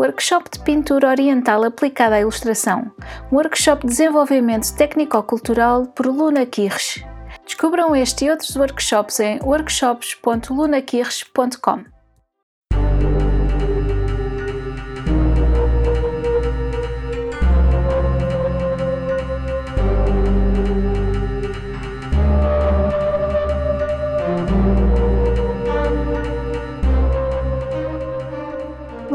Workshop de Pintura Oriental aplicada à ilustração. Workshop de desenvolvimento técnico-cultural por Luna Kirsch. Descubram este e outros workshops em workshops.lunakirsch.com.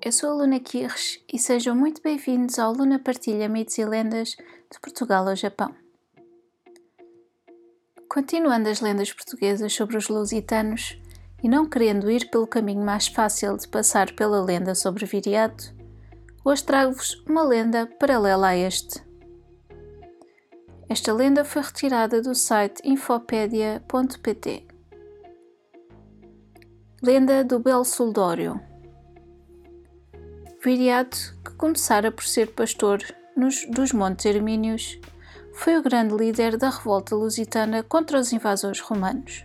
Eu sou a Luna Kirsch e sejam muito bem-vindos ao Luna Partilha Mitos e Lendas de Portugal ao Japão. Continuando as lendas portuguesas sobre os lusitanos, e não querendo ir pelo caminho mais fácil de passar pela lenda sobre Viriato, hoje trago-vos uma lenda paralela a este. Esta lenda foi retirada do site infopedia.pt. Lenda do Belo Soldório. Viriato, que começara por ser pastor nos, dos Montes Hermínios, foi o grande líder da revolta lusitana contra os invasores romanos.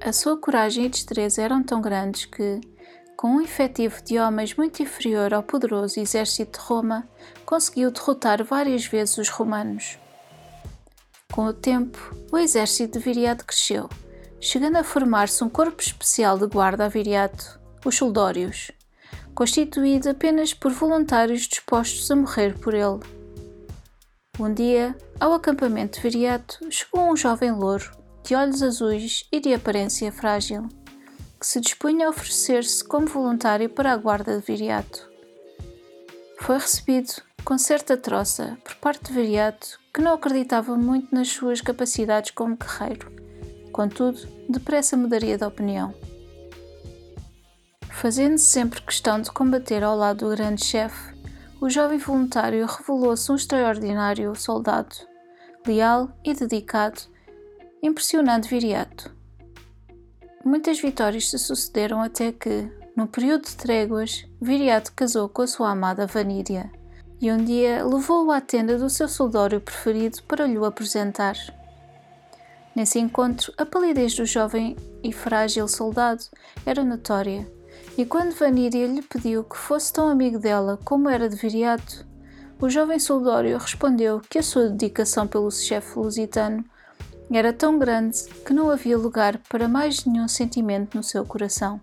A sua coragem e destreza eram tão grandes que, com um efetivo de homens muito inferior ao poderoso exército de Roma, conseguiu derrotar várias vezes os romanos. Com o tempo, o exército de Viriato cresceu, chegando a formar-se um corpo especial de guarda a Viriato, os Soldórios, constituído apenas por voluntários dispostos a morrer por ele. Um dia, ao acampamento de Viriato, chegou um jovem louro de olhos azuis e de aparência frágil, que se dispunha a oferecer-se como voluntário para a guarda de Viriato. Foi recebido com certa troça por parte de Viriato, que não acreditava muito nas suas capacidades como guerreiro. Contudo, depressa mudaria de opinião. Fazendo sempre questão de combater ao lado do grande chefe, o jovem voluntário revelou-se um extraordinário soldado, leal e dedicado impressionante Viriato. Muitas vitórias se sucederam até que, no período de tréguas, Viriato casou com a sua amada Vaníria e um dia levou-o à tenda do seu soldório preferido para lhe o apresentar. Nesse encontro, a palidez do jovem e frágil soldado era notória, e quando Vaníria lhe pediu que fosse tão amigo dela como era de Viriato, o jovem soldório respondeu que a sua dedicação pelo chefe lusitano era tão grande que não havia lugar para mais nenhum sentimento no seu coração.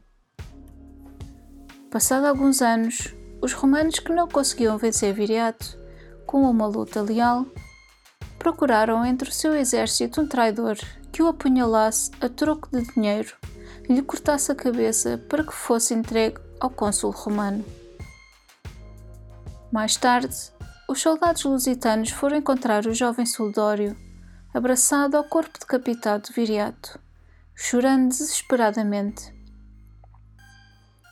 Passado alguns anos, os romanos que não conseguiam vencer Viriato, com uma luta leal, procuraram entre o seu exército um traidor que o apunhalasse a troco de dinheiro lhe cortasse a cabeça para que fosse entregue ao cônsul romano. Mais tarde, os soldados lusitanos foram encontrar o jovem soldório abraçado ao corpo decapitado de Viriato, chorando desesperadamente.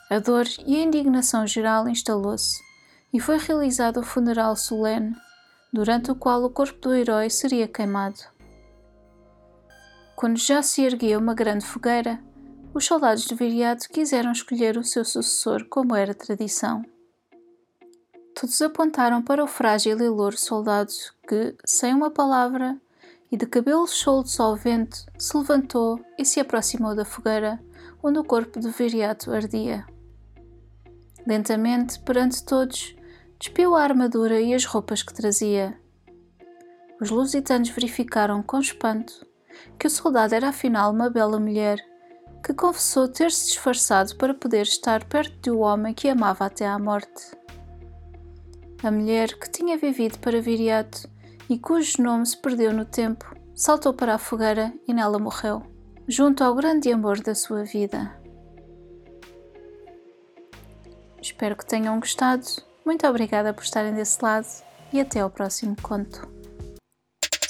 A dor e a indignação geral instalou-se e foi realizado o funeral solene, durante o qual o corpo do herói seria queimado. Quando já se erguia uma grande fogueira, os soldados de Viriato quiseram escolher o seu sucessor como era tradição. Todos apontaram para o frágil e louro soldado que, sem uma palavra, e de cabelos soltos ao vento se levantou e se aproximou da fogueira onde o corpo de Viriato ardia. Lentamente, perante todos, despiu a armadura e as roupas que trazia. Os lusitanos verificaram com espanto que o soldado era afinal uma bela mulher que confessou ter se disfarçado para poder estar perto do homem que amava até à morte. A mulher que tinha vivido para Viriato e cujo nome se perdeu no tempo, saltou para a fogueira e nela morreu, junto ao grande amor da sua vida. Espero que tenham gostado. Muito obrigada por estarem desse lado e até ao próximo conto.